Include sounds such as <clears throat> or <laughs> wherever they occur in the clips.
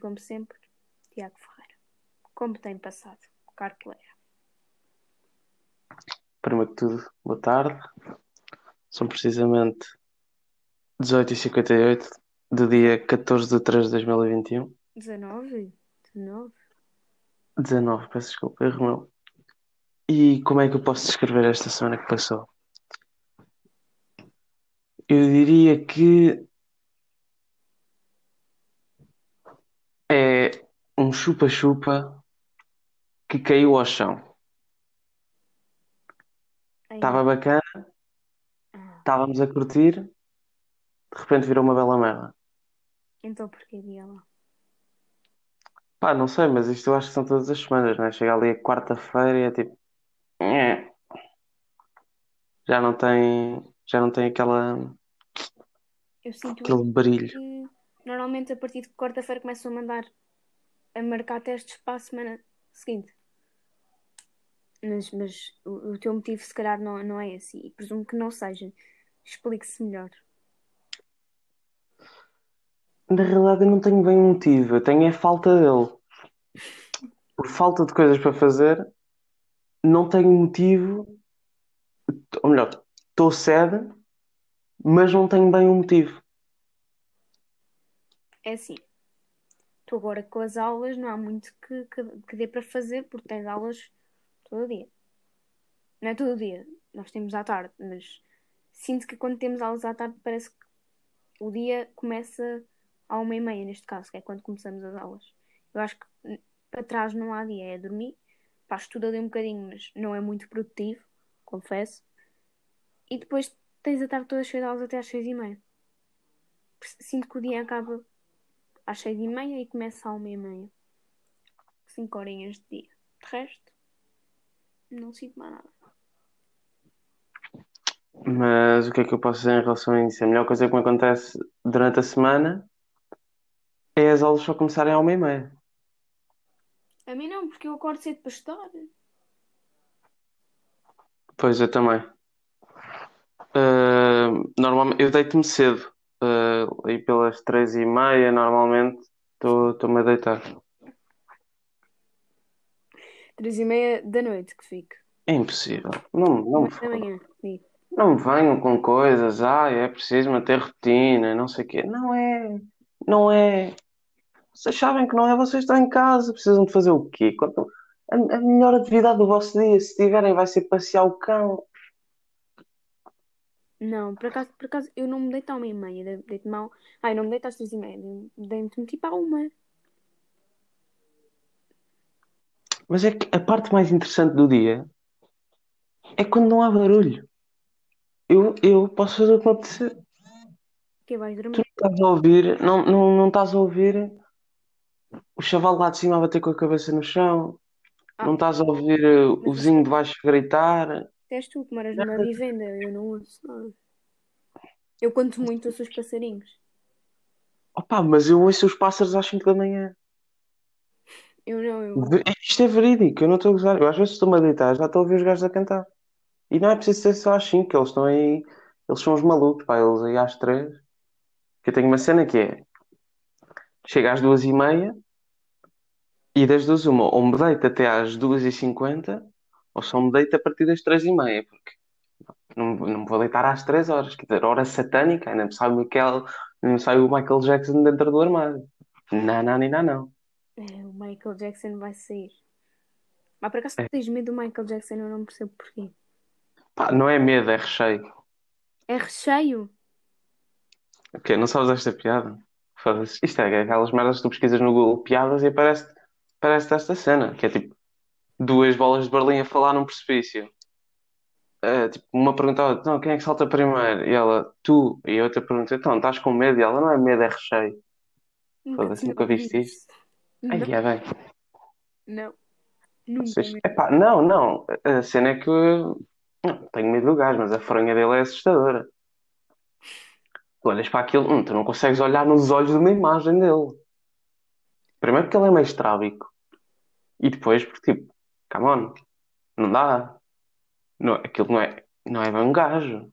Como sempre, Tiago Ferreira. Como tem passado? Cartoleira. Primeiro de tudo, boa tarde. São precisamente 18h58 do dia 14 de 3 de 2021. 19? 19? 19, peço desculpa, erro meu. E como é que eu posso descrever esta semana que passou? Eu diria que é um chupa-chupa que caiu ao chão. Estava bacana, Ah, estávamos a curtir, de repente virou uma bela merda. então porquê dela? Pá, não sei, mas isto eu acho que são todas as semanas, não é? Chega ali a quarta-feira e é tipo. "Nhé". Já não tem. Já não tem aquela, Eu sinto aquele brilho. que normalmente a partir de quarta-feira começam a mandar a marcar testes para a semana seguinte. Mas, mas o, o teu motivo se calhar não, não é esse e presumo que não seja. Explique-se melhor. Na realidade, eu não tenho bem um motivo, eu tenho é falta dele. Por falta de coisas para fazer, não tenho motivo. Ou melhor, estou sede, mas não tenho bem um motivo. É assim, tu agora com as aulas não há muito que, que, que dê para fazer porque tens aulas todo dia. Não é todo dia, nós temos à tarde, mas sinto que quando temos aulas à tarde parece que o dia começa à uma e meia, neste caso, que é quando começamos as aulas. Eu acho que para trás não há dia, é dormir, pá, estudo ali um bocadinho, mas não é muito produtivo, confesso. E depois tens a tarde toda cheia de aulas até às seis e meia. Sinto que o dia acaba às seis e meia e começa à uma e meia. Cinco horinhas de dia. De resto, não sinto mais nada. Mas o que é que eu posso dizer em relação a isso? A melhor coisa que me acontece durante a semana é as aulas só começarem à uma e meia. A mim não, porque eu acordo cedo para estudar. Pois, eu também. Ah, normalmente, eu deito-me cedo. Aí pelas três e meia, normalmente, estou- estou-me a deitar. Três e meia da noite que fico. É impossível. Não, não, me manhã. não venham com coisas. Ah, é preciso manter rotina, não sei o quê. Não é. Não é. Vocês sabem que não é. Vocês estão em casa, precisam de fazer o quê? Quanto- A, a melhor atividade do vosso dia, se tiverem, vai ser passear o cão. Não, por acaso, por acaso eu não me deito à uma e meia. de- Deito-me ao... Ai, não me deito às três e meia. de- Deito-me tipo à uma. Mas é que a parte mais interessante do dia é quando não há barulho. Eu, eu posso fazer o que me apetecer. Que vais Tu dormir. não estás a ouvir, não, não, não estás a ouvir o chaval lá de cima a bater com a cabeça no chão, Ah, não estás a ouvir o vizinho de baixo gritar. És tu que moras numa vivenda. Eu não ouço nada. Eu conto muito ouço os passarinhos. Opa, mas eu ouço os pássaros às 5 da manhã. Eu não, eu. Isto é verídico, eu não estou a gozar. Eu às vezes estou-me a deitar, já estou a ouvir os gajos a cantar. E não é preciso ser só às 5, eles estão aí, eles são os malucos, pá, eles aí às 3. Que eu tenho uma cena que é, chega às 2 e meia e das duas uma, ou me deito até às 2 e 50 ou só me deito a partir das 3 e meia, porque não, não me vou deitar às 3 horas, quer dizer, hora satânica, ainda me sai o Michael, me sai o Michael Jackson dentro do armário. Não, não, não, não. É, o Michael Jackson vai sair. Mas por acaso É. tu tens medo do Michael Jackson? Eu não percebo porquê. Pá, não é medo, é recheio. É recheio? O quê? Não sabes esta piada? Isto é aquelas merdas que tu pesquisas no Google piadas e aparece, aparece esta cena, que é tipo duas bolas de Berlim a falar num precipício. É, tipo, uma perguntava, então, quem é que salta primeiro? E ela, tu. E a outra pergunta, então, estás com medo? E ela, não é medo, é recheio. Foda-se, nunca viste isso. Ai, Não, é bem. não. Nunca Vocês... Epá, não, não. A cena é que não, tenho medo do gajo, mas a fronha dele é assustadora. Tu olhas para aquilo, hum, tu não consegues olhar nos olhos de uma imagem dele. Primeiro porque ele é meio estrábico. E depois porque, tipo, come on, não dá. Não, aquilo não é, não é bem um gajo.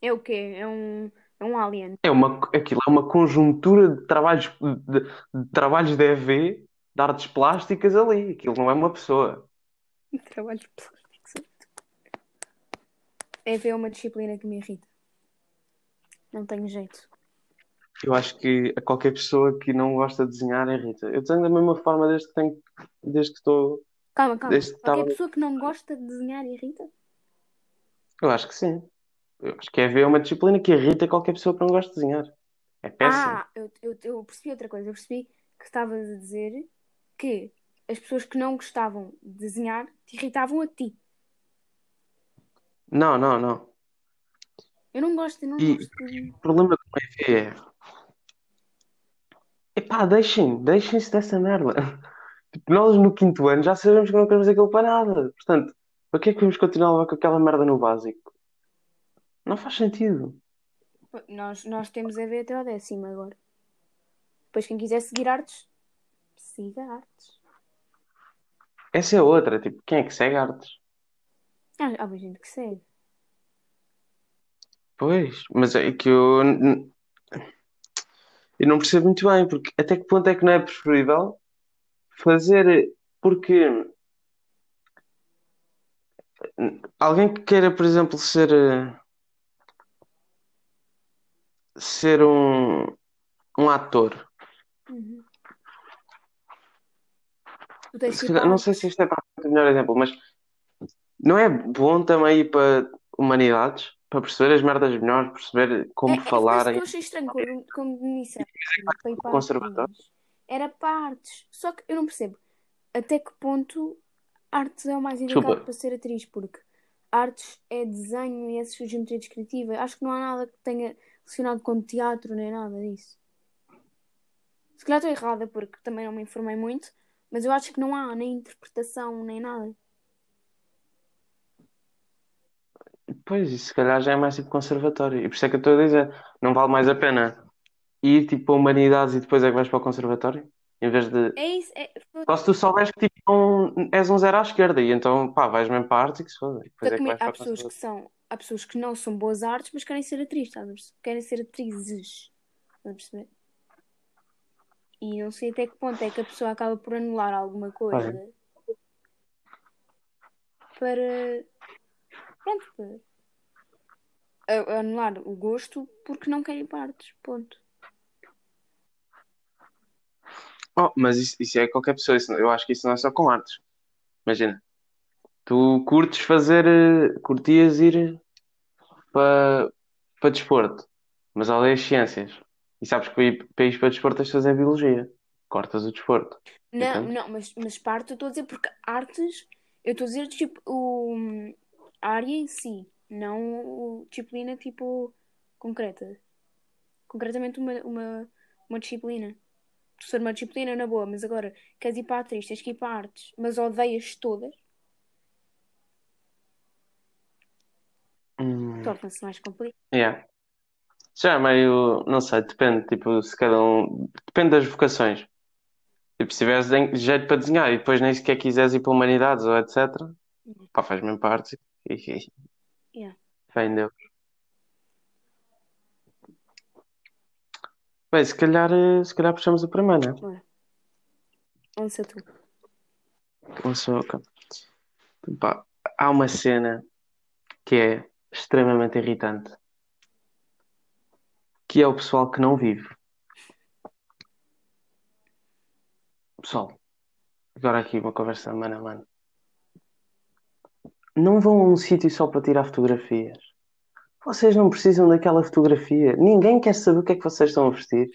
É o quê? É um, É um alien. É uma, aquilo é uma conjuntura de trabalhos de, de trabalhos de EV, de artes plásticas ali. Aquilo não é uma pessoa. <laughs> Trabalho plástico. É ver uma disciplina que me irrita. Não tenho jeito. Eu acho que a qualquer pessoa que não gosta de desenhar irrita. Eu tenho da mesma forma desde que tenho, desde que estou. Calma, calma. Qualquer pessoa que não gosta de desenhar irrita? Eu acho que sim. Eu acho que é ver uma disciplina que irrita qualquer pessoa que não gosta de desenhar. É péssimo. Ah, eu, eu, eu percebi outra coisa. Eu percebi que estavas a dizer que as pessoas que não gostavam de desenhar te irritavam a ti. Não, não, não. Eu não gosto, eu não E- gosto de... O problema com EV é. Epá, deixem, deixem-se dessa merda. Tipo, nós no quinto ano já sabemos que não queremos aquilo para nada. Portanto, para que é que vamos continuar com aquela merda no básico? Não faz sentido. Nós, nós temos a ver até ao décimo agora. Depois quem quiser seguir artes, siga artes. Essa é outra, tipo, quem é que segue artes? Ah, há gente que segue. Pois, mas é que eu, eu não percebo muito bem, porque até que ponto é que não é preferível fazer, porque alguém que queira, por exemplo, ser, eh, ser um, um ator, Uhum. Se não sei se isto é o melhor exemplo, mas não é bom também para humanidades, para perceber as merdas melhores, perceber como É, é, falar por isso em que eu achei estranho quando, quando me disseram Era para artes. Só que eu não percebo até que ponto artes é o mais indicado Desculpa. para ser atriz, porque artes é desenho e é geometria descritiva. Acho que não há nada que tenha relacionado com teatro nem nada disso. Se calhar estou errada porque também não me informei muito, mas eu acho que não há nem interpretação nem nada. Pois, isso se calhar já é mais tipo conservatório. E por isso é que eu estou a dizer, não vale mais a pena ir tipo para humanidades e depois é que vais para o conservatório? Em vez de. É isso. É... Só se tu souberes que tipo, não- és um zero à esquerda e então pá, vais mesmo para a arte e que se foda. Depois é que vais há pessoas que são, há pessoas que não são boas artes, mas querem ser atrizes, estás a perceber? Querem ser atrizes. Estás a perceber? E não sei até que ponto é que a pessoa acaba por anular alguma coisa para. Pronto, para. a- Anular o gosto porque não quer ir para artes. Ponto. Oh, mas isso, isso é qualquer pessoa. isso eu acho que isso não é só com artes. Imagina, tu curtes fazer. eh, Curtias ir para, para desporto, mas odeias ciências. E sabes que para ir, para ir para desporto tens de fazer biologia. Cortas o desporto. Não, Entende? não, mas, mas parte eu estou a dizer porque artes, eu estou a dizer tipo o, a área em si, não o, disciplina tipo concreta. Concretamente uma, uma, uma disciplina. Ser uma disciplina na boa, mas agora queres ir para a atriz, tens que ir para artes, mas odeias todas, Hum. torna-se mais complicado. Yeah. Já é meio, não sei, depende, tipo, se cada um, depende das vocações. Tipo, se tiveres de- jeito para desenhar e depois nem sequer quiseres ir para humanidades ou etc, pá, faz mesmo parte e, e Yeah. fé em Deus. Bem, se calhar, eh, se calhar puxamos a primeira. Bora. Onde se tu? Começou, ok. Pá, há uma cena que é extremamente irritante, que é o pessoal que não vive. Pessoal, agora aqui uma conversa mano a mano. Não vão a um sítio só para tirar fotografias. Vocês não precisam daquela fotografia. Ninguém quer saber o que é que vocês estão a vestir,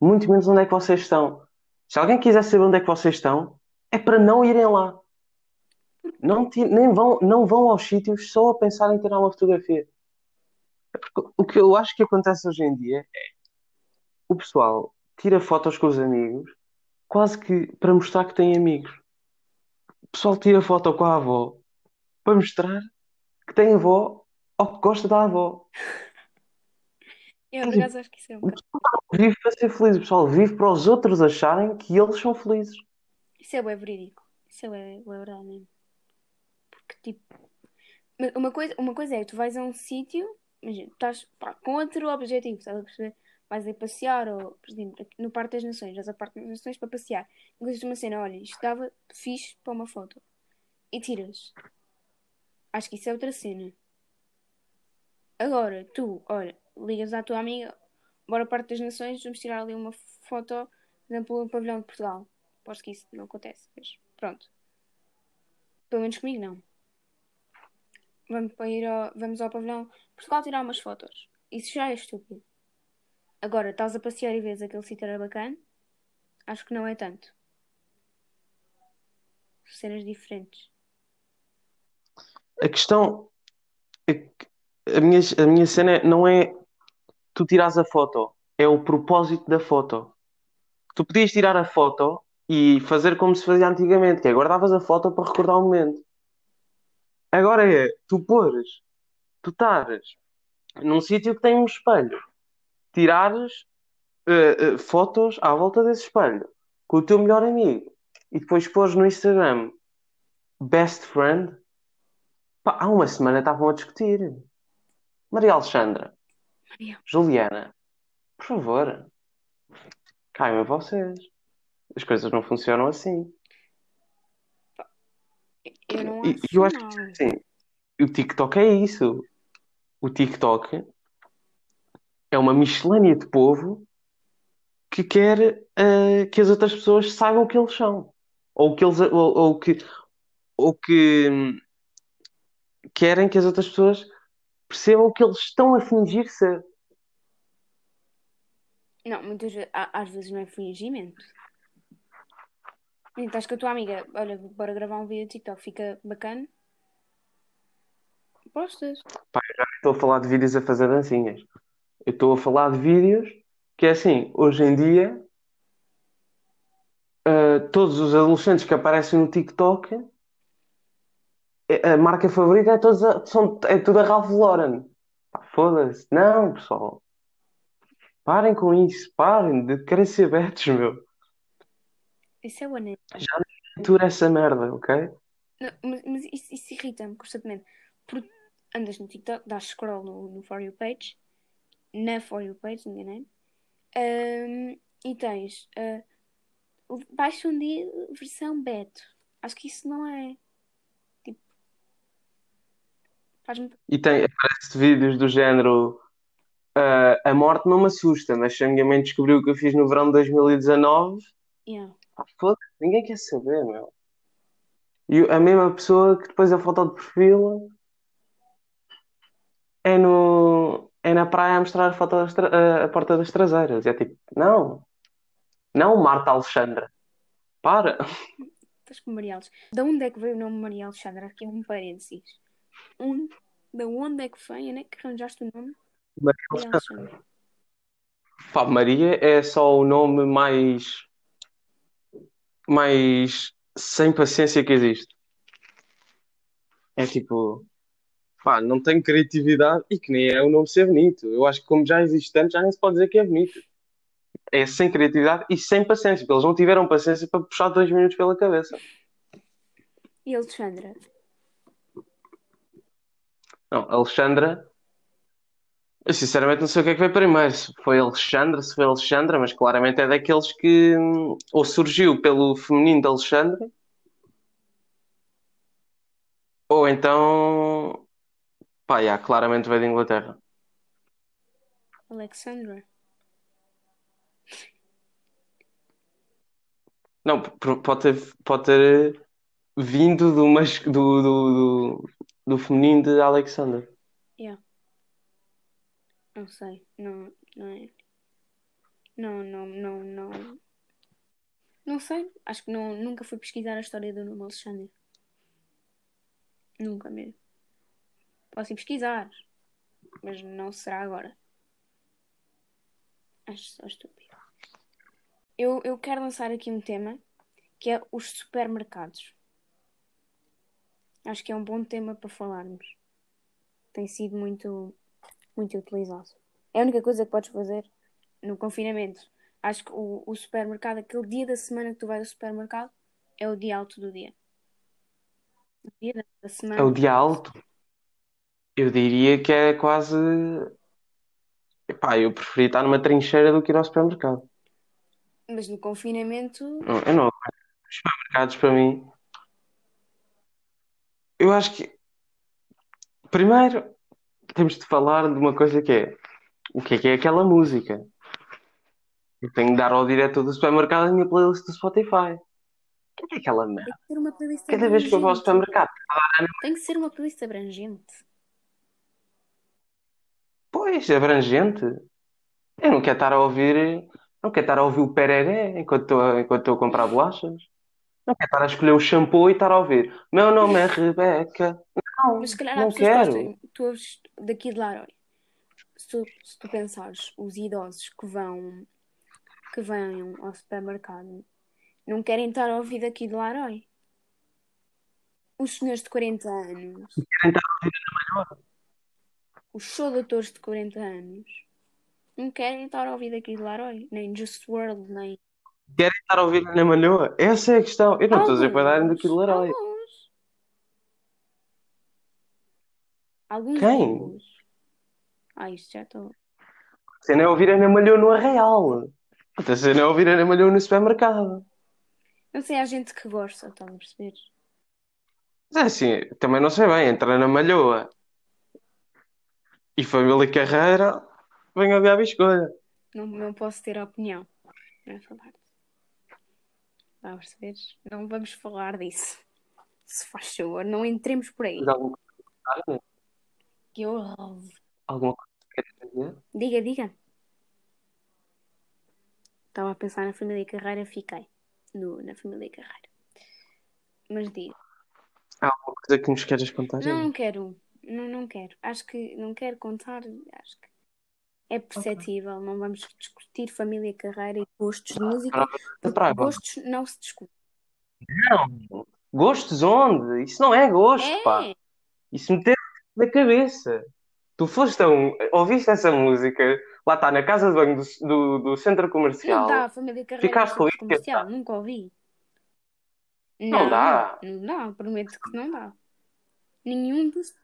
muito menos onde é que vocês estão. Se alguém quiser saber onde é que vocês estão, é para não irem lá. Não, nem vão, não vão aos sítios só a pensar em tirar uma fotografia. É porque O que eu acho que acontece hoje em dia é o pessoal tira fotos com os amigos quase que para mostrar que tem amigos. O pessoal tira foto com a avó para mostrar que tem avó ou que gosta da avó. Eu, por acaso, acho que isso é um bocado. Vive para ser feliz. Pessoal vive para os outros acharem que eles são felizes. Isso é bem verídico. Isso é bem, bem verdade mesmo. Porque, tipo, mas uma coisa, uma coisa é, tu vais a um sítio imagina, estás pá, com outro objetivo, estás a perceber? Vais a passear, ou, por exemplo, no Parque das Nações, vais ao Parque das Nações para passear. Encontras uma cena, olha, isto dava fixe para uma foto. E tiras. Acho que isso é outra cena. Agora, tu, olha, ligas à tua amiga, bora ao Parque das Nações, vamos tirar ali uma foto, por exemplo, no pavilhão de Portugal. Aposto que isso não acontece, mas pronto. Pelo menos comigo não. Vamos, para ir ao, vamos ao pavilhão Portugal tirar umas fotos. Isso já é estúpido. Agora, estás a passear e vês aquele sítio era bacana? Acho que não é tanto. Cenas diferentes. A questão. é que A minha, a minha cena é- não é tu tirares a foto, é o propósito da foto. Tu podias tirar a foto e fazer como se fazia antigamente, que é guardavas a foto para recordar o momento. Agora é tu pôres, tu estares num sítio que tem um espelho, tirares eh, eh, fotos à volta desse espelho com o teu melhor amigo e depois pôres no Instagram best friend. Pá, há uma semana estavam a discutir. Maria Alexandra, Maria. Juliana, por favor, caiam vocês. As coisas não funcionam assim. Eu não acho eu acho que assim, o TikTok é isso. O TikTok é uma miscelânea de povo que quer eh, que as outras pessoas saibam que eles são. Ou que eles ou, ou que ou que hum, querem que as outras pessoas percebam que eles estão a fingir ser. Não, muitas às vezes não é fingimento. Então, estás com a tua amiga, olha, bora gravar um vídeo de TikTok, fica bacana. Postas. Estou a falar de vídeos a fazer dancinhas. Eu estou a falar de vídeos que é assim, hoje em dia, eh, todos os adolescentes que aparecem no TikTok, a marca favorita é, todos a- são, é tudo a Ralph Lauren. Foda-se. Não, pessoal. Parem com isso. Parem de querer ser betos, meu. Isso é banana. Atura essa merda, ok? Não, mas mas isso, isso irrita-me constantemente. Porque andas no TikTok, dás scroll no, no For You page, na For You page, enganei Ahm, e tens ah, baixa um dia versão Beto. Acho que isso não é. Tipo, faz-me. E tem, aparece vídeos do género ah, A morte não me assusta, mas se a minha mãe descobriu o que eu fiz no verão de 2019, Yeah. foda-se, ninguém quer saber, meu. E a mesma pessoa que depois a foto de perfil é no é na praia a mostrar a foto das tra- a, a porta das traseiras. E é tipo, não, não Marta Alexandra. Para. <laughs> Estás com Maria Alexandra. Da onde é que veio o nome Maria Alexandra? Aqui um parênteses. Um, da onde é que vem? Onde é que arranjaste o nome? Maria Maria Alexandra. Alexandra. Pá, Maria é só o nome mais mais sem paciência que existe. É tipo, pá, não tem criatividade e que nem é o nome ser bonito. Eu acho que como já existe tanto, já nem se pode dizer que é bonito. É sem criatividade e sem paciência, porque eles não tiveram paciência para puxar dois minutos pela cabeça. E Alexandra? Não, Alexandra, eu sinceramente não sei o que é que veio primeiro. Se foi Alexandra, se foi Alexandra, mas claramente é daqueles que hum, ou surgiu pelo feminino de Alexandra, ou então, pá, já, claramente veio da Inglaterra. Alexandra? Não, pode ter, pode ter vindo do, mas, do, do, do, do feminino de Alexander. Yeah. Não sei. Não, não é. Não, não, não, não. Não sei. Acho que não, nunca fui pesquisar a história do nome Alexandre. Nunca mesmo. Posso ir pesquisar. Mas não será agora. Acho só estúpido. Eu, eu quero lançar aqui um tema que é os supermercados. Acho que é um bom tema para falarmos. Tem sido muito, muito utilizado. É a única coisa que podes fazer no confinamento. Acho que o, o supermercado, aquele dia da semana que tu vais ao supermercado, é o dia alto do dia. O dia da- semana. É o dia alto. Eu diria que é quase. Epá, eu preferia estar numa trincheira do que ir ao supermercado. Mas no confinamento, Não, eu não. Os supermercados para mim. Eu acho que. Primeiro, temos de falar de uma coisa que é. O que é que é aquela música? Eu tenho de dar ao diretor do supermercado a minha playlist do Spotify. O que é que aquela tem merda? que ser uma playlist Cada vez que eu vou ao abrangente. supermercado. Tem que ser uma playlist abrangente. Pois, abrangente. Eu não quero estar a ouvir. Não quero estar a ouvir o pereré enquanto estou a, enquanto estou a comprar bolachas. Não quero estar a escolher o shampoo e estar a ouvir. Meu nome é Rebeca. Não, Mas se calhar há não pessoas que quero. gostam. Tu ouves daqui de Larói. Se tu, se tu pensares, os idosos que vão que vêm ao supermercado não querem estar a ouvir daqui de Larói. Os senhores de 40 anos, Querem estar a ouvir a melhor. os soldadores de 40 anos, não querem estar a ouvir daqui de Larói. Nem Just World, nem. Querem estar a ouvir na malhoa? Essa é a questão. Eu não estou a dizer para darem daqui de Alguns. Quem? Ah, isto já estou. A cena é ouvir a Ana Malhoa no Arraial. A cena é ouvir a Ana Malhoa no supermercado. Não sei, há gente que gosta, estás a perceber? Mas é assim, também não sei bem. Entre Ana Malhoa e Família Carreira, venho a a escolha. Não, não posso ter opinião. Não é falar. Está a perceber? Não vamos falar disso. Se faz favor, não entremos por aí. Mas alguma coisa, Que horror. alguma coisa que queres dizer? Diga, diga. Estava a pensar na família Carreira, fiquei no, na família Carreira. Mas diga. Há alguma coisa que nos queres contar? Não, não quero. Não, não quero. Acho que não quero contar. Acho que é perceptível. Não vamos discutir família, carreira e gostos de música. Para- Porque para- gostos não se discute. Não. Gostos onde? Isso não é gosto, pá. É! Isso meteu na cabeça. Tu foste a um. Ouviste essa música, lá está, na casa de banho do, do, do centro Não comercial. dá, a família Carreira Ficaste no com isso, comercial. Nunca ouvi. Não dá. Não dá, prometo que não dá. Nenhum dos.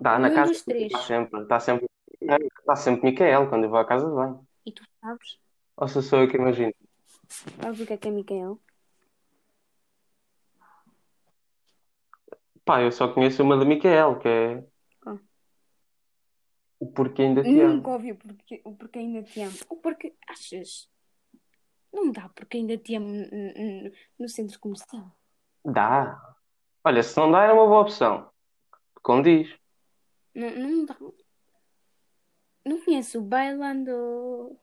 Dá na casa dos três. Está sempre, está sempre, está sempre Micael quando eu vou à casa de banho. E tu sabes? Ou se sou eu que imagino. Sabes o que é que é Micael? Pá, eu só conheço uma de Micael, que é Qual? o Porquê Ainda Te Nunca Amo. ouvi o porquê, o porquê ainda te amo. O porquê. Achas? Não dá porque ainda te amo no centro comercial. Dá. Olha, se não dá, era uma boa opção. Como diz. Não, não dá. Não conheço o Bailando.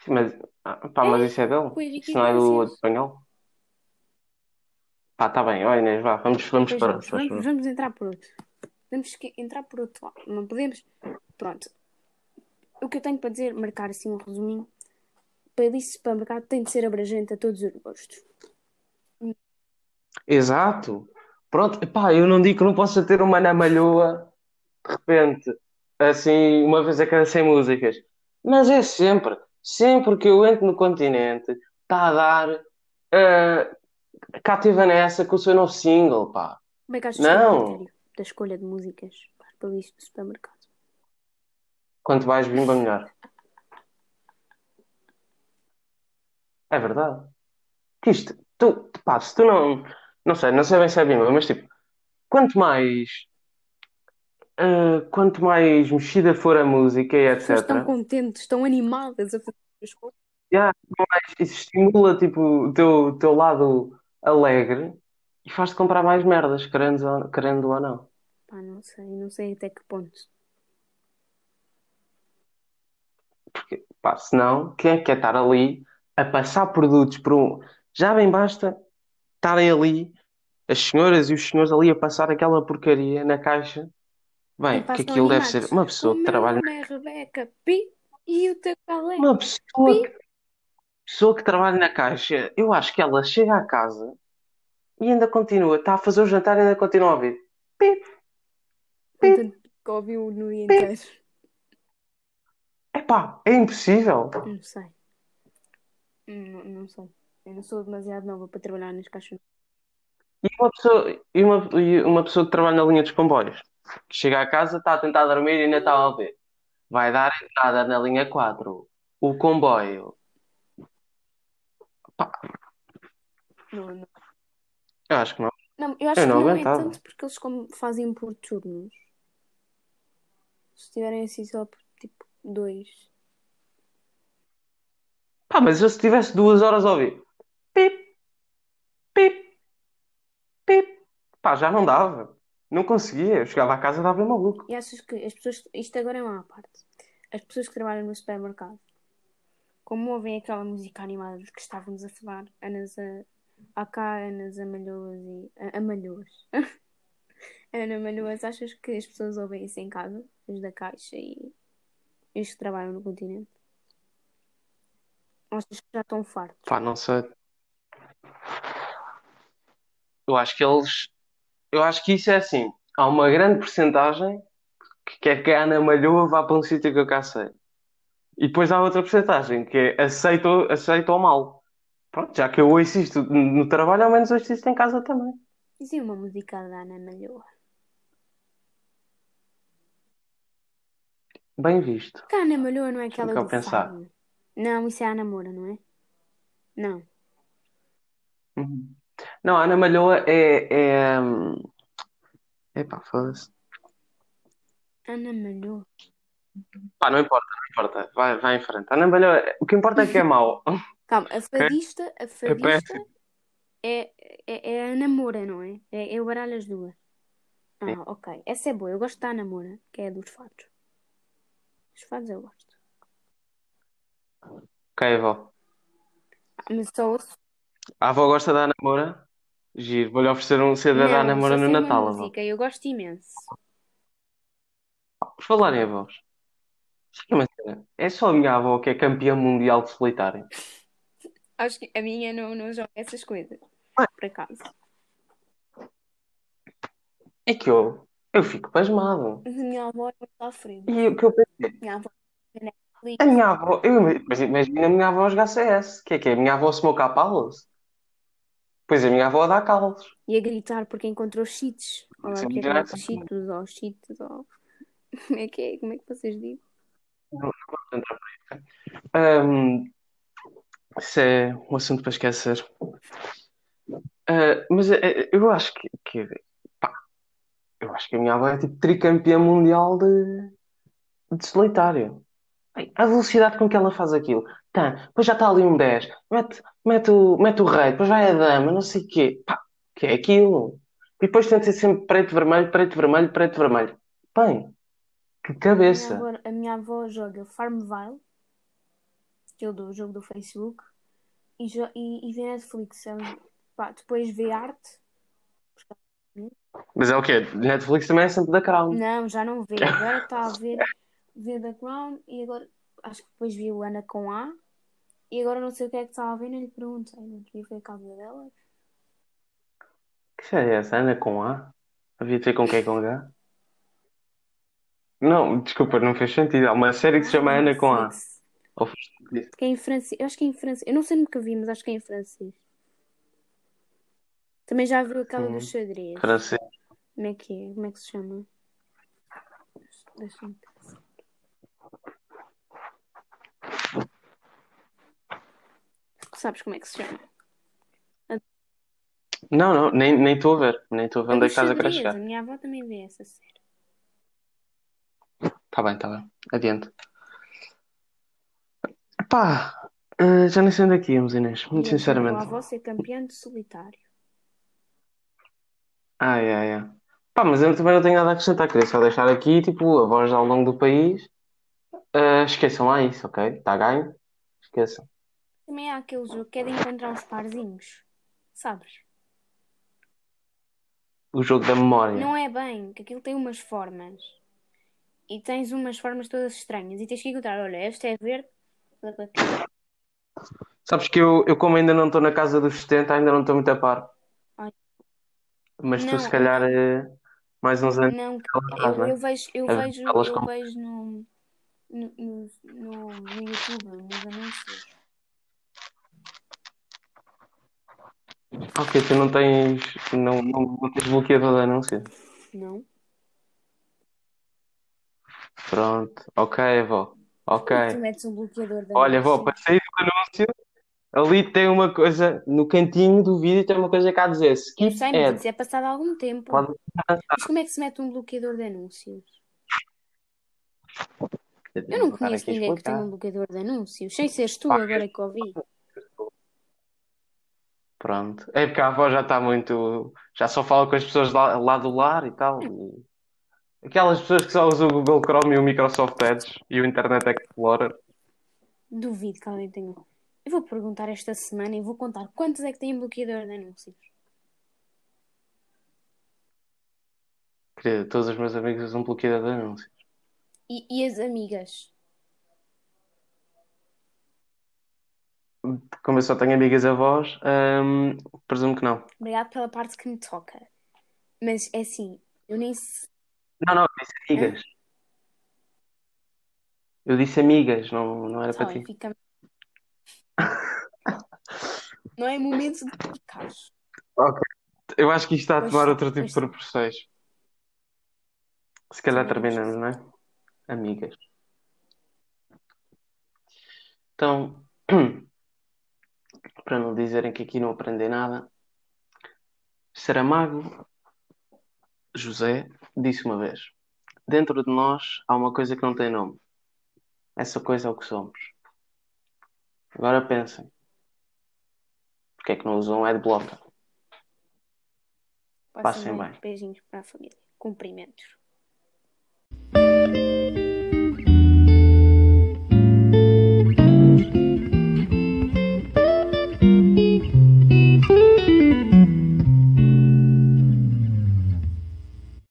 Sim, Mas, ah, pá, mas isso é dele. Isso não é do Iglesias. espanhol. Pá, tá bem. Ó Inês, vá, vamos, vamos Pois para vamos, outro. vamos, vamos entrar por outro. Temos que entrar por outro lado. Não podemos. Pronto. O que eu tenho para dizer, marcar assim um resuminho. Playlist para mercado tem de ser abrangente a todos os gostos. Exato. Pronto, epá, eu não digo que não possa ter uma na malhoa de repente, assim, uma vez a cada 100 músicas. Mas é sempre, sempre que eu entro no continente, está a dar uh, Cativa nessa com o seu novo single, pá. Como é que achas que é o Não. da escolha de músicas para a playlist do supermercado? Quanto mais bimba, melhor. É verdade. Que isto, tu, pá, se tu não, não sei, não sei bem se é bimba, mas tipo, quanto mais, uh, quanto mais mexida for a música e As pessoas estão etc. contentes, estão animadas a fazer as coisas. Yeah, mais, isso estimula tipo, o teu, teu lado alegre e faz-te comprar mais merdas, querendo, ou- querendo ou não. Pá, não sei, não sei até que ponto. Porque, pá, senão, quem é que quer estar ali a passar produtos por um. Já bem basta estarem ali, as senhoras e os senhores ali a passar aquela porcaria na caixa. Bem, que aquilo deve ser uma pessoa que meu trabalha. nome é Rebeca Pi e o teu qual é? Uma pessoa que, pessoa que trabalha na caixa, eu acho que ela chega à casa e ainda continua, está a fazer o jantar e ainda continua a ouvir. Tanto que ouviu no inteiro. epá, é impossível. Não sei. Não, não sei. Eu não sou demasiado nova para trabalhar nas caixas. E uma pessoa, e uma, e uma pessoa que trabalha na linha dos comboios, chega à casa, está a tentar dormir e ainda está a ouvir. Vai dar entrada na linha 4. O comboio. Pá, Não, não. eu acho que não. Não, eu acho Eu que não não é tanto porque eles como fazem por turnos. Se tiverem assim só por tipo dois. Pá, mas eu se tivesse duas horas a ouvir. Pip, pip, pip. Pá, já não dava. Não conseguia. Eu chegava à casa e dava maluco. E achas que as pessoas. Isto agora é uma parte. As pessoas que trabalham no supermercado, como ouvem aquela música animada de que estávamos a falar, Anas a. Cá Anas Amalhoas e. a- Amalhoas. <laughs> Ana Malhoas, achas que as pessoas ouvem isso em casa? Os da Caixa e os que trabalham no continente? Ou Achas que já estão fartos? Pá, não sei. Eu acho que eles. Eu acho que isso é assim. Há uma grande percentagem que quer que a Ana Malhoa vá para um sítio que eu cá sei. E depois há outra percentagem que é aceita ou mal. Pronto, já que eu ouço isto no trabalho, ao menos ouço isto em casa também. Isso é uma música da Ana Malhoa. Bem visto. Que a Ana Malhoa não é aquela do cá pensar. Fado? Não, isso é a Namora, não é? Não. Uhum. Não, a Ana Malhoa é. é... Epá, foda-se. Ana Malhoa. Pá, não importa, não importa. Vai, vai em frente. A Ana Malhoa, o que importa é que é mau. <laughs> Calma, a fadista, a É fadista é, é, é a Namora, não é? É, eu baralho as duas. Sim. Ah, ok. Essa é boa. Eu gosto da Namora, que é a dos fados. Os fados eu gosto. Ok, avó. Ah, mas só ouço. A avó gosta da Ana Moura? Giro. Vou-lhe oferecer um CD da Ana Não, Moura no Natal, avó. música. Eu gosto imenso. Por falar em avós. Sabe é uma cena? É só a minha avó que é campeã mundial de solitário. <laughs> Acho que a minha não, não joga essas coisas. Ah. Por acaso. É que eu, eu fico pasmado. Mas a minha avó é muito à frente. E o que eu pensei? A minha avó é Netflix. A minha avó, eu, mas imagina a minha avó jogar CS. Que é que é? A minha avó smoke a palos? Pois a minha avó dá calos. E a gritar porque encontrou cheats. Ou lá Sim, é é cheetos, ou cheats, ou... <laughs> Como é que é? Como é que vocês dizem? Hum, isso é um assunto para esquecer. Ah, mas eh, eu acho que, que pá, eu acho que a minha avó é tipo tricampeã mundial de, de solitário. A velocidade com que ela faz aquilo. Tá, depois já está ali um 10. Mete, mete, o, mete o rei, depois vai a dama, não sei o quê. Pá, que é aquilo? E depois tem de ser sempre preto, vermelho, preto, vermelho, preto, vermelho. Bem, que A minha cabeça. avó, a minha avó joga Farmville, que é o do jogo do Facebook, e, jo- e, e vê Netflix. Ela, pá, depois vê arte. Mas é o quê? Netflix também é sempre da Crown. Não, já não vê. Agora está a ver, ver The Crown e agora acho que depois viu Ana com A. E agora não sei o que é que estava a ver, nem lhe perguntei. Não devia ver a casa dela. Que série é essa? Ana com A? Havia de ser com quem com H? Não, desculpa, não fez sentido. Há uma série que se chama Ah, Ana com A. Ou foste- Que é em francês. Eu acho que é em francês. Eu não sei nunca vi, mas acho que é em francês. Também já viu aquela Hum, dos xadrez. francês. Como é que é? Como é que se chama? Deixa-me Sabes como é que se chama? Não, não, nem nem estou a ver. Nem estou a ver onde é que estás a querer xadrez. A chegar. minha avó também vê essa série. Tá bem, tá bem. Adiante. Pá, eh, já nem sei onde é que íamos, Inês. Muito E a tua sinceramente. avó ser campeã de solitário. Ai, ai, ai. Pá, mas eu também não tenho nada a acrescentar. Queria só deixar aqui, tipo, a voz ao longo do país. Eh, esqueçam lá isso, ok? Está ganho? Esqueçam. Também há aquele jogo que é de encontrar os parzinhos. Sabes? O jogo da memória. Não é bem, que aquilo tem umas formas. E tens umas formas todas estranhas. E tens que encontrar, olha, esta é verde. é. Sabes que eu, eu como ainda não estou na casa dos 70, ainda não estou muito a par. Ai. Mas tu, se calhar, eh, mais uns anos. Não, eu, é? eu vejo, eu É, vejo, eu com- vejo no, no, no, no YouTube, nos anúncios. Ok, tu não tens. Não, não, não tens bloqueador de anúncio. Não? Pronto. Ok, vó. Ok. Tu metes um bloqueador de Olha, vó, para anúncios. sair do anúncio, ali tem uma coisa. No cantinho do vídeo tem uma coisa cá a dizer. Eu Skip sei, mas ad. isso é passado algum tempo. Pode... Mas como é que se mete um bloqueador de anúncios? Eu não Vou estar conheço ninguém que explicar. tenha um bloqueador de anúncios. Sem seres tu, Pá, agora é que ouvi. Pronto. É porque a avó já está muito. Já só fala com as pessoas lá, lá do lar e tal. e- Aquelas pessoas que só usam o Google Chrome e o Microsoft Edge e o Internet Explorer. Duvido que alguém tenha. Eu vou perguntar esta semana e vou contar quantos é que têm bloqueador de anúncios. Querida, todos os meus amigos usam bloqueador de anúncios. E, e as amigas? Como eu só tenho amigas avós, hum, presumo que não. Obrigado pela parte que me toca. Mas é assim, eu nem. Não, não, eu disse amigas. Eu disse amigas, não, não era Tá para bem, ti. fica. <laughs> Não é momento de ficar. Eu acho que isto está a Pois tomar sim, outro tipo pois de proporções. Se calhar terminamos, não é? Amigas. Então, <clears throat> para não dizerem que aqui não aprendem nada, Saramago José disse uma vez: Dentro de nós há uma coisa que não tem nome. Essa coisa é o que somos. Agora pensem: porque é que não usam um adblocker? Passem Passem bem. bem. Beijinhos para a família. Cumprimentos.